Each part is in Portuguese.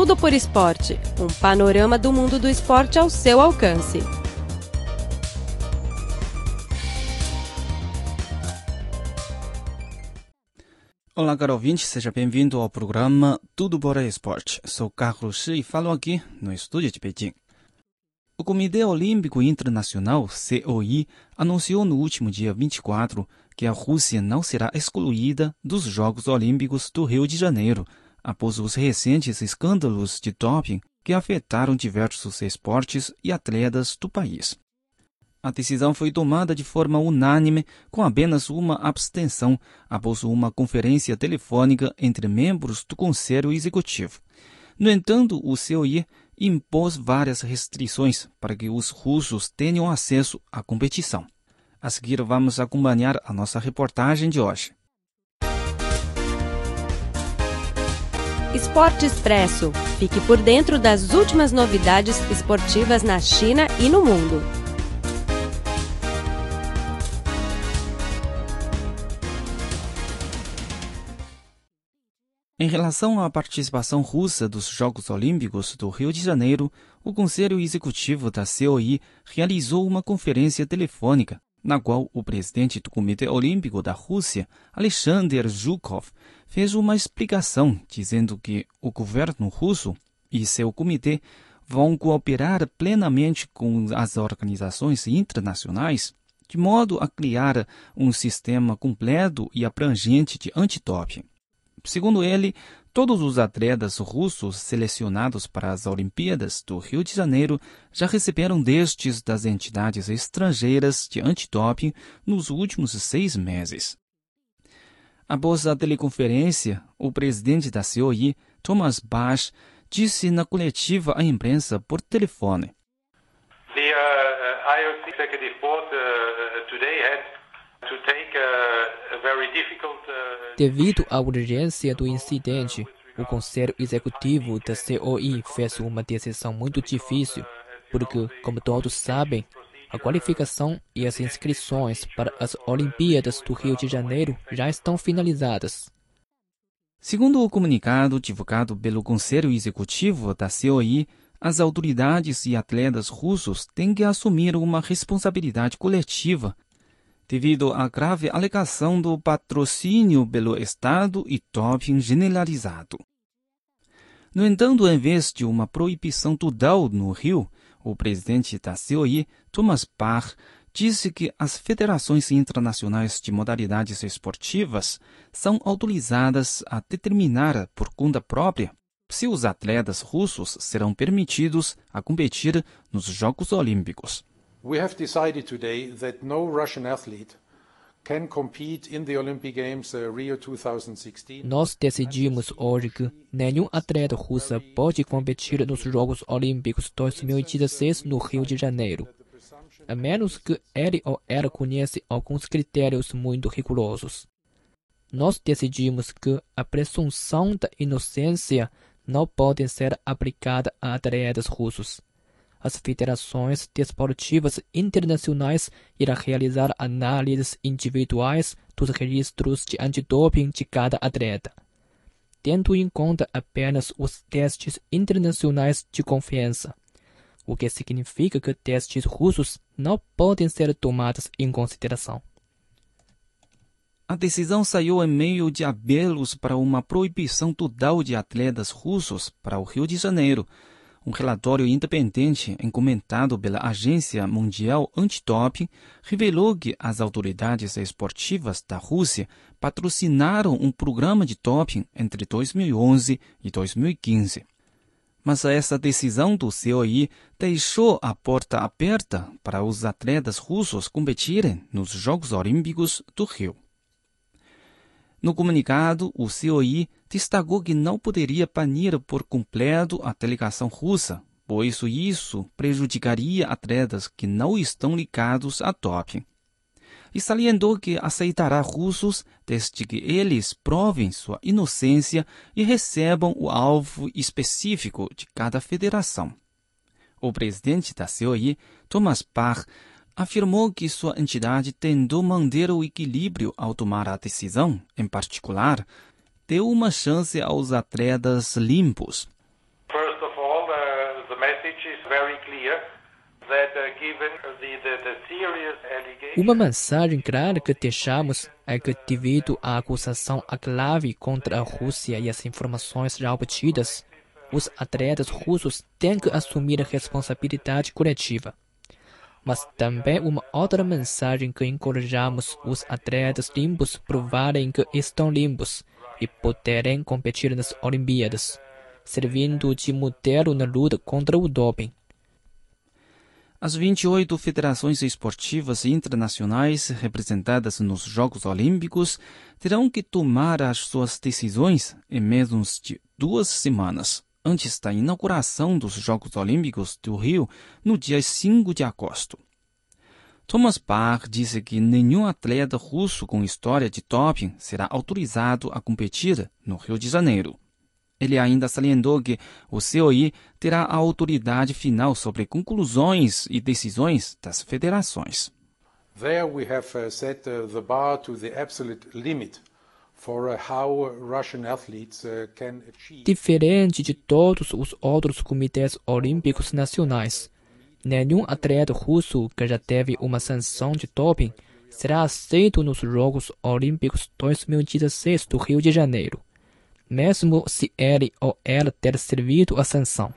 Tudo por Esporte um panorama do mundo do esporte ao seu alcance. Olá, caro ouvinte, seja bem-vindo ao programa Tudo por Esporte. Sou Carlos Shi e falo aqui no estúdio de Pequim. O Comitê Olímpico Internacional, COI, anunciou no último dia 24 que a Rússia não será excluída dos Jogos Olímpicos do Rio de Janeiro, após os recentes escândalos de doping que afetaram diversos esportes e atletas do país. A decisão foi tomada de forma unânime, com apenas uma abstenção, após uma conferência telefônica entre membros do Conselho Executivo. No entanto, o COI impôs várias restrições para que os russos tenham acesso à competição. A seguir, vamos acompanhar a nossa reportagem de hoje. Esporte Expresso. Fique por dentro das últimas novidades esportivas na China e no mundo. Em relação à participação russa dos Jogos Olímpicos do Rio de Janeiro, o Conselho Executivo da COI realizou uma conferência telefônica na qual o presidente do Comitê Olímpico da Rússia, Alexander Zhukov, fez uma explicação dizendo que o governo russo e seu comitê vão cooperar plenamente com as organizações internacionais de modo a criar um sistema completo e abrangente de antidoping. Segundo ele, Todos os atletas russos selecionados para as Olimpíadas do Rio de Janeiro já receberam destes das entidades estrangeiras de antidoping nos últimos seis meses. Após a teleconferência, o presidente da COI, Thomas Bach, disse na coletiva à imprensa por telefone. The uh, IOC Executive Board uh, today had Devido à urgência do incidente, o Conselho Executivo da COI fez uma decisão muito difícil, porque, como todos sabem, a qualificação e as inscrições para as Olimpíadas do Rio de Janeiro já estão finalizadas. Segundo o comunicado divulgado pelo Conselho Executivo da COI, as autoridades e atletas russos têm que assumir uma responsabilidade coletiva devido à grave alegação do patrocínio pelo Estado e doping generalizado. No entanto, em vez de uma proibição total no Rio, o presidente da COI, Thomas Bach, disse que as federações internacionais de modalidades esportivas são autorizadas a determinar por conta própria se os atletas russos serão permitidos a competir nos Jogos Olímpicos. We have decided today that no Russian athlete can compete in the Olympic Games uh, Rio 2016. Nós decidimos hoje que nenhum atleta russo pode competir nos Jogos Olímpicos 2016 no Rio de Janeiro, a menos que ele ou ela conheça alguns critérios muito rigorosos. Nós decidimos que a presunção da inocência não pode ser aplicada a atletas russos as federações desportivas internacionais irão realizar análises individuais dos registros de antidoping de cada atleta, tendo em conta apenas os testes internacionais de confiança, o que significa que testes russos não podem ser tomados em consideração. A decisão saiu em meio de apelos para uma proibição total de atletas russos para o Rio de Janeiro, um relatório independente encomendado pela Agência Mundial Antidoping revelou que as autoridades esportivas da Rússia patrocinaram um programa de doping entre 2011 e 2015. Mas essa decisão do COI deixou a porta aberta para os atletas russos competirem nos Jogos Olímpicos do Rio. No comunicado, o COI destacou que não poderia banir por completo a delegação russa, pois isso prejudicaria atletas que não estão ligados a doping. E salientou que aceitará russos desde que eles provem sua inocência e recebam o alvo específico de cada federação. O presidente da COI, Thomas Bach, afirmou que sua entidade tentou manter o equilíbrio ao tomar a decisão, em particular, deu uma chance aos atletas limpos. Uh, Uma mensagem clara que deixamos é que, devido à acusação grave contra a Rússia e as informações já obtidas, os atletas russos têm que assumir a responsabilidade coletiva. Mas também uma outra mensagem que encorajamos os atletas limpos provarem que estão limpos e poderem competir nas Olimpíadas, servindo de modelo na luta contra o doping. As 28 federações esportivas internacionais representadas nos Jogos Olímpicos terão que tomar as suas decisões em menos de duas semanas antes da inauguração dos Jogos Olímpicos do Rio no dia 5 de agosto. Thomas Bach disse que nenhum atleta russo com história de doping será autorizado a competir no Rio de Janeiro. Ele ainda salientou que o COI terá a autoridade final sobre conclusões e decisões das federações. There we have uh, set uh, the bar to the absolute limit Diferente de todos os outros comitês olímpicos nacionais, nenhum atleta russo que já teve uma sanção de doping será aceito nos Jogos Olímpicos 2016 do Rio de Janeiro mesmo se ele ou ela ter servido a sanção.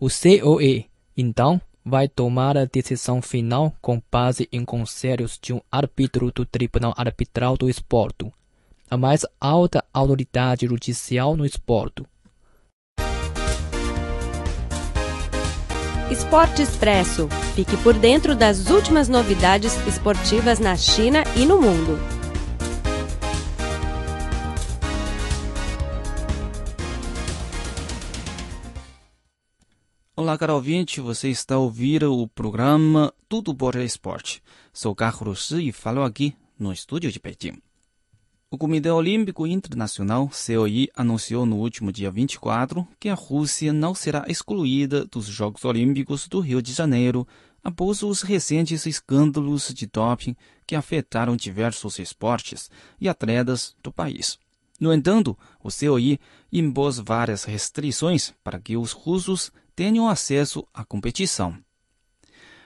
O COE, então, vai tomar a decisão final com base em conselhos de um árbitro do Tribunal Arbitral do Esporte, a mais alta autoridade judicial no esporte. Esporte Expresso. Fique por dentro das últimas novidades esportivas na China e no mundo. Olá, caro ouvinte, você está ouvindo o programa Tudo por Esporte. Sou Carlos e falo aqui no estúdio de Pequim. O Comitê Olímpico Internacional, COI, anunciou no último dia 24 que a Rússia não será excluída dos Jogos Olímpicos do Rio de Janeiro após os recentes escândalos de doping que afetaram diversos esportes e atletas do país. No entanto, o COI impôs várias restrições para que os russos tenham acesso à competição.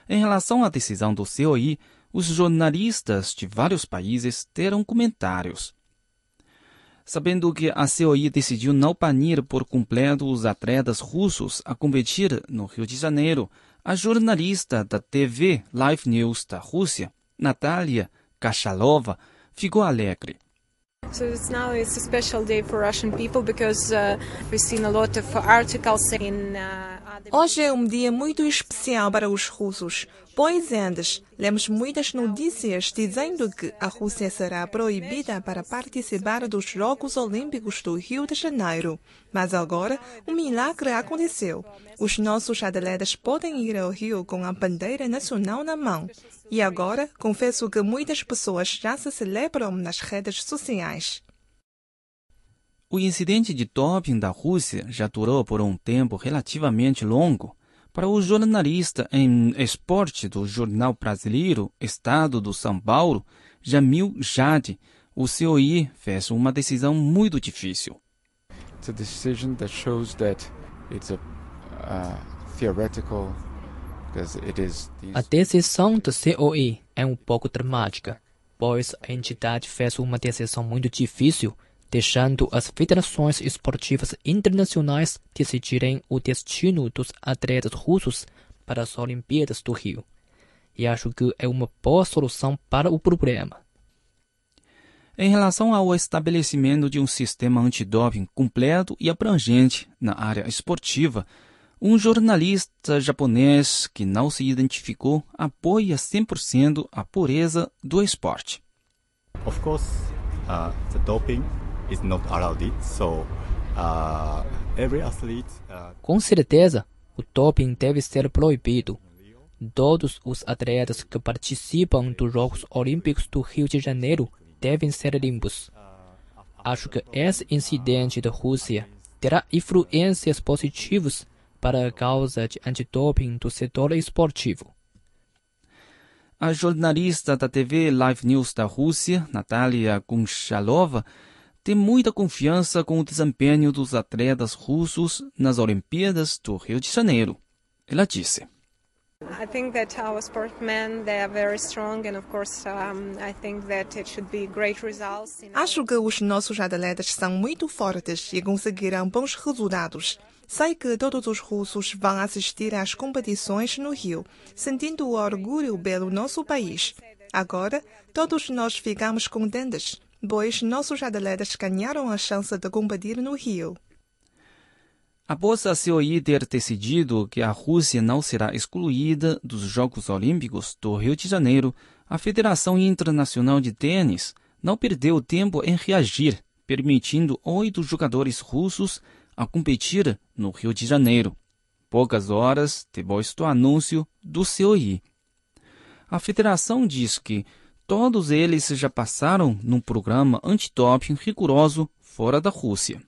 Em relação à decisão do COI, os jornalistas de vários países deram comentários. Sabendo que a COI decidiu não banir por completo os atletas russos a competir no Rio de Janeiro, a jornalista da TV Live News da Rússia, Natalia Kachalova, ficou alegre. So it's now it's a special day for Russian people because uh, we've seen a lot of articles in. Uh, Hoje é um dia muito especial para os russos, pois antes lemos muitas notícias dizendo que a Rússia será proibida para participar dos Jogos Olímpicos do Rio de Janeiro. Mas agora um milagre aconteceu. Os nossos atletas podem ir ao Rio com a bandeira nacional na mão. E agora, confesso que muitas pessoas já se celebram nas redes sociais. O incidente de doping da Rússia já durou por um tempo relativamente longo. Para o jornalista em esporte do jornal brasileiro Estado do São Paulo, Jamil Jade, o COI fez uma decisão muito difícil. It's a decision that shows that it's a uh, theoretical a decisão do COI é um pouco dramática, pois a entidade fez uma decisão muito difícil, deixando as federações esportivas internacionais decidirem o destino dos atletas russos para as Olimpíadas do Rio. E acho que é uma boa solução para o problema. Em relação ao estabelecimento de um sistema antidoping completo e abrangente na área esportiva, um jornalista japonês que não se identificou apoia 100% a pureza do esporte. Of course, uh, the doping is not allowed, so uh, every athlete. Uh... Com certeza, o doping deve ser proibido. Todos os atletas que participam dos Jogos Olímpicos do Rio de Janeiro devem ser limpos. Acho que esse incidente da Rússia terá influências positivas para a causa de antidoping do setor esportivo. A jornalista da TV Live News da Rússia, Natalia Gunchalova, tem muita confiança com o desempenho dos atletas russos nas Olimpíadas do Rio de Janeiro. Ela disse. I think that our sportmen they are very strong and of course um, I think that it should be great results. Acho que os nossos atletas são muito fortes e conseguirão bons resultados. Sei que todos os russos vão assistir às competições no Rio, sentindo o orgulho pelo nosso país. Agora, todos nós ficamos contentes, pois nossos atletas ganharam a chance de competir no Rio. Após a COI ter decidido que a Rússia não será excluída dos Jogos Olímpicos do Rio de Janeiro, a Federação Internacional de Tênis não perdeu tempo em reagir, permitindo oito jogadores russos a competir no Rio de Janeiro, poucas horas depois do anúncio do COI. A federação diz que todos eles já passaram num programa antidoping rigoroso fora da Rússia.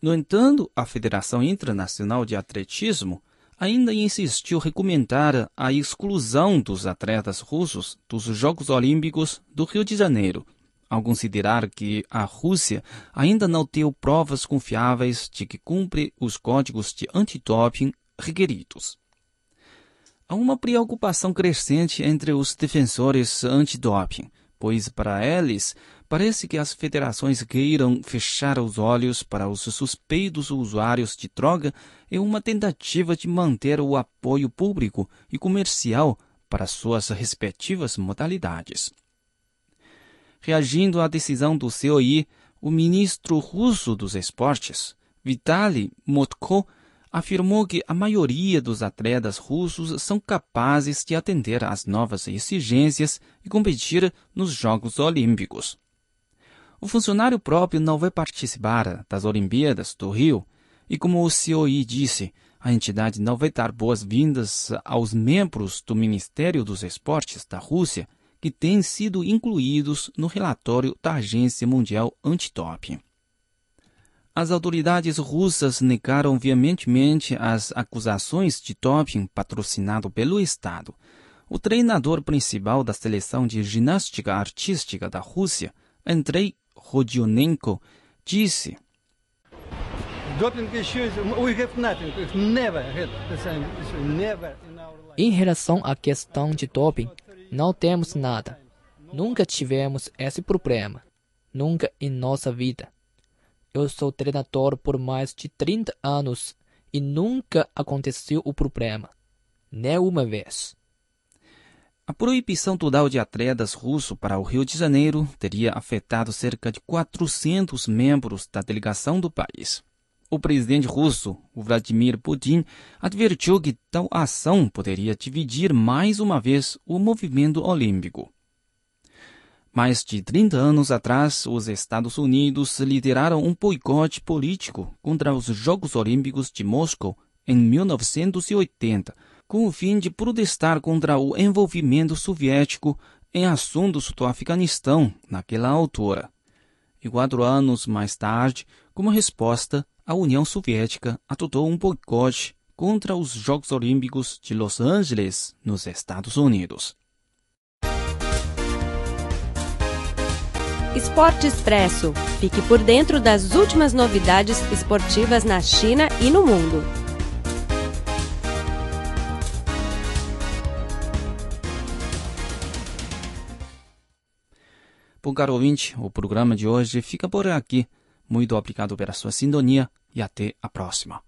No entanto, a Federação Internacional de Atletismo ainda insistiu recomendar a exclusão dos atletas russos dos Jogos Olímpicos do Rio de Janeiro, ao considerar que a Rússia ainda não tem provas confiáveis de que cumpre os códigos de antidoping requeridos. Há uma preocupação crescente entre os defensores antidoping, pois para eles Parece que as federações queiram fechar os olhos para os suspeitos usuários de droga em uma tentativa de manter o apoio público e comercial para suas respectivas modalidades. Reagindo à decisão do COI, o ministro russo dos esportes, Vitaly Motko, afirmou que a maioria dos atletas russos são capazes de atender às novas exigências e competir nos Jogos Olímpicos. O funcionário próprio não vai participar das Olimpíadas do Rio e, como o COI disse, a entidade não vai dar boas-vindas aos membros do Ministério dos Esportes da Rússia que têm sido incluídos no relatório da Agência Mundial Antidoping. As autoridades russas negaram veementemente as acusações de doping patrocinado pelo Estado. O treinador principal da seleção de ginástica artística da Rússia, Andrei Rodionenko, disse. Em relação à questão de doping, não temos nada. Nunca tivemos esse problema. Nunca em nossa vida. Eu sou treinador por mais de 30 anos e nunca aconteceu o problema. Nem uma vez. A proibição total de atletas russos para o Rio de Janeiro teria afetado cerca de 400 membros da delegação do país. O presidente russo, Vladimir Putin, advertiu que tal ação poderia dividir mais uma vez o movimento olímpico. Mais de 30 anos atrás, os Estados Unidos lideraram um boicote político contra os Jogos Olímpicos de Moscou em 1980 com o fim de protestar contra o envolvimento soviético em assuntos do Afeganistão naquela altura. E quatro anos mais tarde, como resposta, a União Soviética adotou um boicote contra os Jogos Olímpicos de Los Angeles, nos Estados Unidos. Esporte Expresso. Fique por dentro das últimas novidades esportivas na China e no mundo. Bom, caro ouvinte, o programa de hoje fica por aqui. Muito obrigado pela sua sintonia e até a próxima.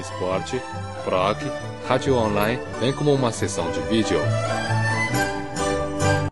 esporte, blog, rádio online, bem como uma seção de vídeo.